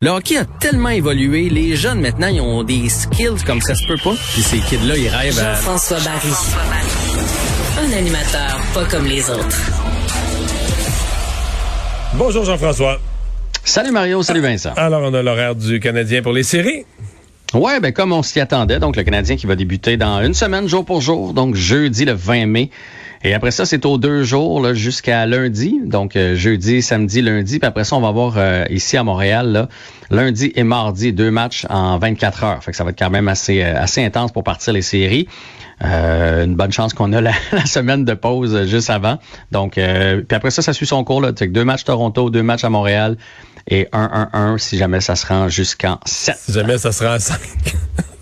Le hockey a tellement évolué, les jeunes maintenant, ils ont des skills comme ça se peut pas. Puis ces kids-là, ils rêvent à... Jean-François Barry. Un animateur pas comme les autres. Bonjour Jean-François. Salut Mario, salut Vincent. Alors, on a l'horaire du Canadien pour les séries. Ouais, ben comme on s'y attendait, donc le Canadien qui va débuter dans une semaine, jour pour jour, donc jeudi le 20 mai. Et après ça, c'est aux deux jours là, jusqu'à lundi. Donc euh, jeudi, samedi, lundi. Puis après ça, on va avoir euh, ici à Montréal là, lundi et mardi deux matchs en 24 heures. Fait que ça va être quand même assez euh, assez intense pour partir les séries. Euh, une bonne chance qu'on a la, la semaine de pause juste avant. Donc euh, puis après ça, ça suit son cours là. Deux matchs Toronto, deux matchs à Montréal et 1-1-1 si jamais ça se rend jusqu'en 7. Si jamais ça sera en 5.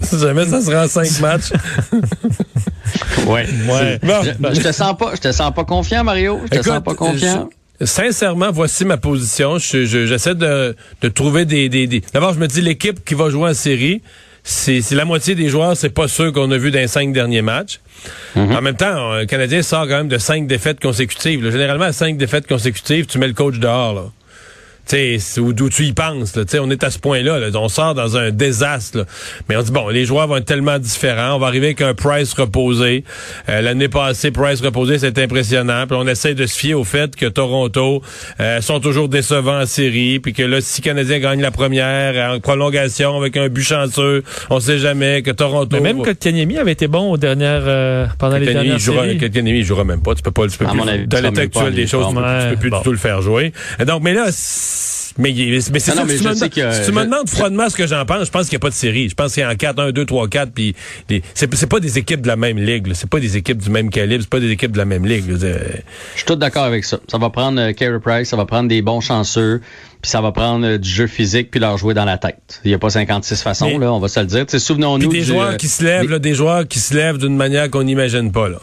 si jamais ça sera en 5 matchs. Ouais. Ouais. Je, Bon, je te sens pas, je te sens pas confiant, Mario. Je te Écoute, sens pas confiant. je- sincèrement, voici ma position. Je- je- J'essaie de, de trouver des... des, des- D'abord, je me dis, l'équipe qui va jouer en série, c'est c'est la moitié des joueurs, c'est pas ceux qu'on a vus dans les cinq derniers matchs. En même temps, un Canadien sort quand même de cinq défaites consécutives. là. Généralement, à cinq défaites consécutives, tu mets le coach dehors. Là. Tu sais, où, d'où tu y penses. Là. Tu sais, On est à ce point-là. là. On sort dans un désastre. là. Mais on dit, bon, les joueurs vont être tellement différents. On va arriver avec un Price reposé. Euh, L'année passée, Price reposé, c'est impressionnant. Puis on essaie de se fier au fait que Toronto euh, sont toujours décevants en série. Puis que là, si Canadien gagne la première en prolongation avec un but chanceux, on sait jamais que Toronto... Mais même va- Kotkaniemi avait été bon aux dernières, euh, pendant les dernières il jouera, séries. Kotkaniemi, il jouera même pas. Tu peux pas, tu peux À plus, avis, dans l'état actuel des choses, tu peux, tu peux plus du tout le faire jouer. Et donc, mais là, mais, c'est Non, ça, non, si, mais tu me, demandes- que, si tu me demandes froidement ce que j'en pense, je pense qu'il n'y a pas de série. Je pense qu'il y a en 4, 1, 2, 3, 4, puis les- c'est pas des équipes de la même ligue. C'est pas des équipes du même calibre, c'est pas des équipes de la même ligue. Je suis tout d'accord avec ça. Ça va prendre euh, Carey Price, ça va prendre des bons chanceux, puis ça va prendre euh, du jeu physique puis leur jouer dans la tête. Il n'y a pas 56 façons, Mais- là, on va se le dire. Souvenons-nous des du, joueurs qui se lèvent, des- là, des joueurs qui se lèvent d'une manière qu'on n'imagine pas. Là.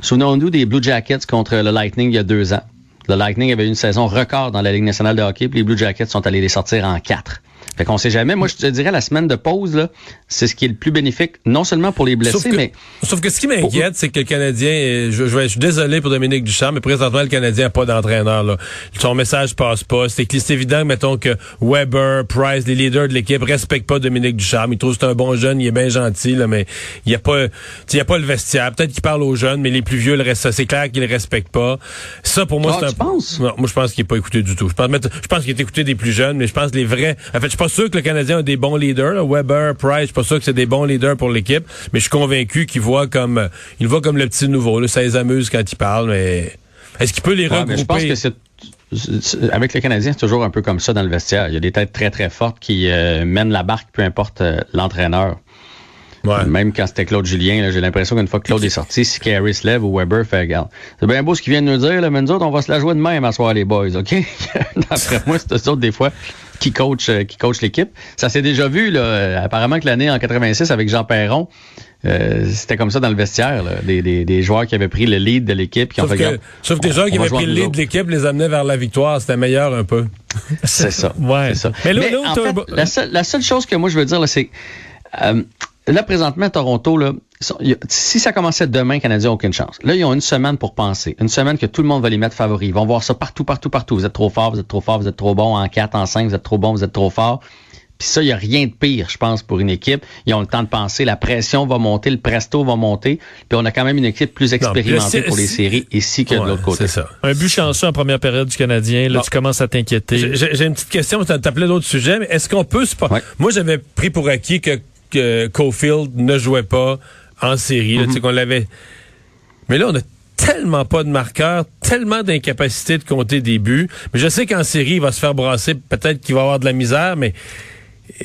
Souvenons-nous des Blue Jackets contre le Lightning il y a deux ans. Le Lightning avait une saison record dans la Ligue nationale de hockey, puis les Blue Jackets sont allés les sortir en quatre. Fait qu'on sait jamais. Moi, je te dirais, la semaine de pause, là, c'est ce qui est le plus bénéfique, non seulement pour les blessés, Sauf que, mais sauf que ce qui m'inquiète, c'est que le Canadien, euh, je, je, suis désolé pour Dominique Duchamp, mais présentement, le Canadien n'a pas d'entraîneur. là. Son message passe pas. C'est évident, mettons, que Weber, Price, les leaders de l'équipe respectent pas Dominique Duchamp. Ils trouvent que c'est un bon jeune, il est bien gentil, là, mais il n'y a pas, il y a pas le vestiaire. Peut-être qu'il parle aux jeunes, mais les plus vieux, le reste, c'est clair qu'ils le respectent pas. Ça, pour moi, Ah, c'est un penses? Non, moi, je pense qu'il n'est pas écouté du tout. Je pense, je pense qu'il est écouté des plus jeunes, mais je pense que les vrais. En fait, je suis pas sûr que le Canadien a des bons leaders. là. Weber, Price, je suis pas sûr que c'est des bons leaders pour l'équipe, mais je suis convaincu qu'il voit comme, il voit comme le petit nouveau. Là. Ça les amuse quand il parle, mais est-ce qu'il peut les Ouais, regrouper? je pense que c'est avec le Canadien, c'est toujours un peu comme ça dans le vestiaire. Il y a des têtes très très fortes qui euh, mènent la barque, peu importe euh, l'entraîneur. Ouais. Même quand c'était Claude Julien, j'ai l'impression qu'une fois que Claude est sorti, si Carey se lève ou Weber fait regarde. C'est bien beau ce qu'ils viennent nous dire, là, mais nous autres, on va se la jouer de même à soir les boys, OK? D'après moi, c'est autres des fois qui coachent euh, qui coachent l'équipe. Ça s'est déjà vu, là. Apparemment que l'année en 86 avec Jean Perron, euh, c'était comme ça dans le vestiaire, là. Des, des, des joueurs qui avaient pris le lead de l'équipe, ont Sauf fait que, sauf que les gens qui avaient pris le lead de l'équipe les amenaient vers la victoire. C'était meilleur un peu. C'est ça. Ouais. C'est ça. Mais là, Mais en fait, la, seule, la seule chose que moi je veux dire, là, c'est euh, là présentement Toronto, là, si ça commençait demain, les Canadiens n'ont aucune chance. Là, ils ont une semaine pour penser, une semaine que tout le monde va les mettre favoris. Ils vont voir ça partout, partout, partout. Vous êtes trop fort, vous êtes trop fort, vous êtes trop bon en 4, en 5, vous êtes trop bon, vous êtes trop fort. Puis ça, il n'y a rien de pire, je pense, pour une équipe. Ils ont le temps de penser, la pression va monter, le presto va monter. Puis on a quand même une équipe plus expérimentée pour les séries ici que de l'autre côté. C'est ça. un but chanceux en première période du Canadien. Là, Bon. tu commences à t'inquiéter. J'ai- une petite question, tu appelé d'autres sujets, mais est-ce qu'on peut se... pas- Ouais. Moi, j'avais pris pour acquis que, que Cofield ne jouait pas en série, là, tu sais, qu'on l'avait... Mais là, on a tellement pas de marqueurs, tellement d'incapacité de compter des buts. Mais je sais qu'en série, il va se faire brasser, peut-être qu'il va avoir de la misère, mais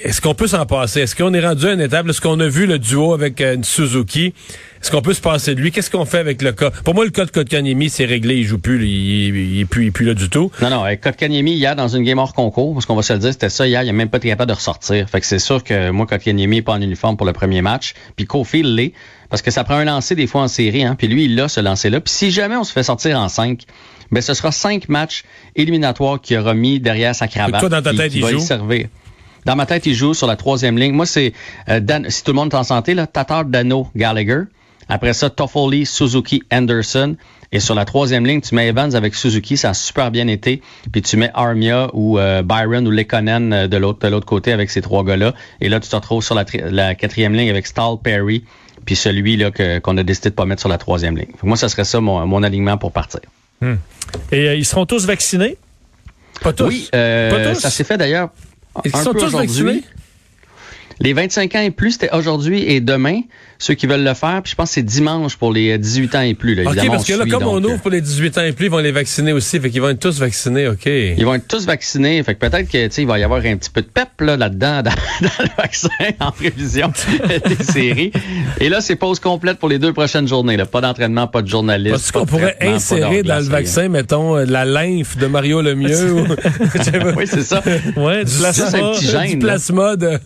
Est-ce qu'on peut s'en passer? Est-ce qu'on est rendu à une étape? Est-ce qu'on a vu le duo avec euh, Suzuki? Est-ce qu'on peut se passer de lui? Qu'est-ce qu'on fait avec le cas? Pour moi, le cas de Kotkaniemi, c'est réglé. Il joue plus. Il, il, est plus, il est plus là du tout. Non, non. Avec Kotkaniemi, hier, dans une game hors concours, parce qu'on va se le dire, c'était ça hier, il a même pas été capable de ressortir. Fait que c'est sûr que moi, Kotkaniemi n'est pas en uniforme pour le premier match. Puis Cofield l'est. Parce que ça prend un lancer des fois en série, hein. Puis lui, il a ce lancer-là. Puis si jamais on se fait sortir en 5, ben ce sera cinq matchs éliminatoires qu'il aura mis derrière sa cravate. Toi, dans ta tête, il va joue? y servir. Dans ma tête, il joue sur la troisième ligne. Moi, c'est euh, Dan, si tout le monde est en santé, là, Tatar, Dano, Gallagher. Après ça, Toffoli, Suzuki, Anderson. Et sur la troisième ligne, tu mets Evans avec Suzuki, ça a super bien été. Puis tu mets Armia ou euh, Byron ou Lekonen euh, de l'autre de l'autre côté avec ces trois gars-là. Et là, tu te retrouves sur la, la quatrième ligne avec Stahl, Perry, puis celui là que, qu'on a décidé de pas mettre sur la troisième ligne. Moi, ça serait ça mon, mon alignement pour partir. Hmm. Et euh, ils seront tous vaccinés? Pas tous? Oui, euh, Pas tous? ça s'est fait d'ailleurs. Ils sont tous vaccinés? Les 25 ans et plus, c'était aujourd'hui et demain. Ceux qui veulent le faire, puis je pense que c'est dimanche pour les 18 ans et plus. Là, OK, parce que là, suit, comme on ouvre pour les 18 ans et plus, ils vont les vacciner aussi. Fait qu'ils vont être tous vaccinés, OK. Ils vont être tous vaccinés. Fait que peut-être que tu sais, il va y avoir un petit peu de pep là, là-dedans dans, dans le vaccin en prévision des séries. Et là, c'est pause complète pour les deux prochaines journées. Là. Pas d'entraînement, pas de journaliste. Est-ce pas qu'on pourrait insérer dans le vaccin, mettons, euh, la lymphe de Mario Lemieux? ou-. Oui, c'est ça. Ouais, du Juste plasma. un petit gène. du là. plasma de...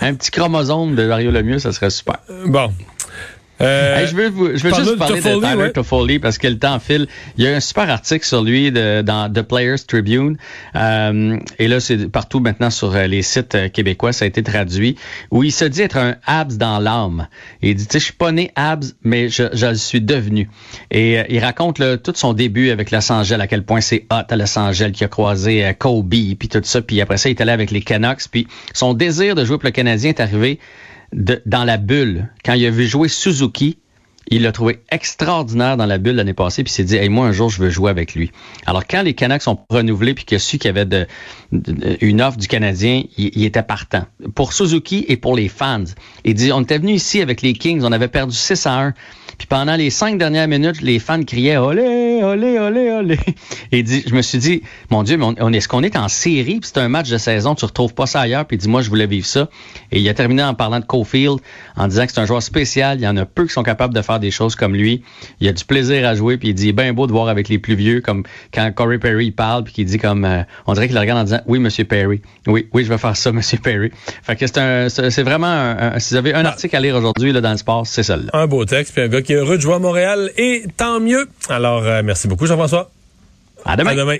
Un petit chromosome de Mario Lemieux, ça serait super. Bon. Euh, Hey, je veux, vous- je veux parle-nous juste parler de Toffoli, Tyler ouais. Toffoli parce que le temps file. Il y a un super article sur lui de, dans The Players Tribune. Euh, et là, c'est partout maintenant sur euh, les sites québécois, ça a été traduit, où il se dit être un Habs dans l'âme. Il dit, tu sais, je suis pas né Habs, mais je, je le suis devenu. Et euh, il raconte là, tout son début avec Los Angeles, à quel point c'est hot à Los Angeles, qui a croisé Kobe, puis tout ça. Puis après ça, il est allé avec les Canucks. Puis son désir de jouer pour le Canadien est arrivé de- dans la bulle. Quand il a vu jouer Suzuki, il l'a trouvé extraordinaire dans la bulle l'année passée, puis s'est dit, hey, moi, un jour, je veux jouer avec lui. Alors, quand les Canucks sont renouvelés, puis qu'il a su qu'il y avait une offre du Canadien, il, était partant. Pour Suzuki et pour les fans. Il dit, on était venu ici avec les Kings, on avait perdu 6 à 1. Puis pendant les cinq dernières minutes, les fans criaient olé, olé, olé, olé. Et il dit, je me suis dit, mon Dieu, mais on, on- est-ce qu'on est en série? Puis c'est un match de saison, tu retrouves pas ça ailleurs? Puis il dit, moi, je voulais vivre ça. Et il a terminé en parlant de Cofield, en disant que c'est un joueur spécial. Il y en a peu qui sont capables de faire des choses comme lui. Il a du plaisir à jouer. Puis il dit, ben beau de voir avec les plus vieux, comme quand Corey Perry il parle, puis qu'il dit comme, euh, on dirait qu'il le regarde en disant, oui, Monsieur Perry. Oui, oui, je vais faire ça, Monsieur Perry. Fait que c'est vraiment, un, un- si vous avez un article à lire aujourd'hui dans le sport, c'est celui-là. Un beau texte, puis un gars qui est heureux de jouer à Montréal, et tant mieux. Alors, euh, merci beaucoup, Jean-François. À demain. À demain.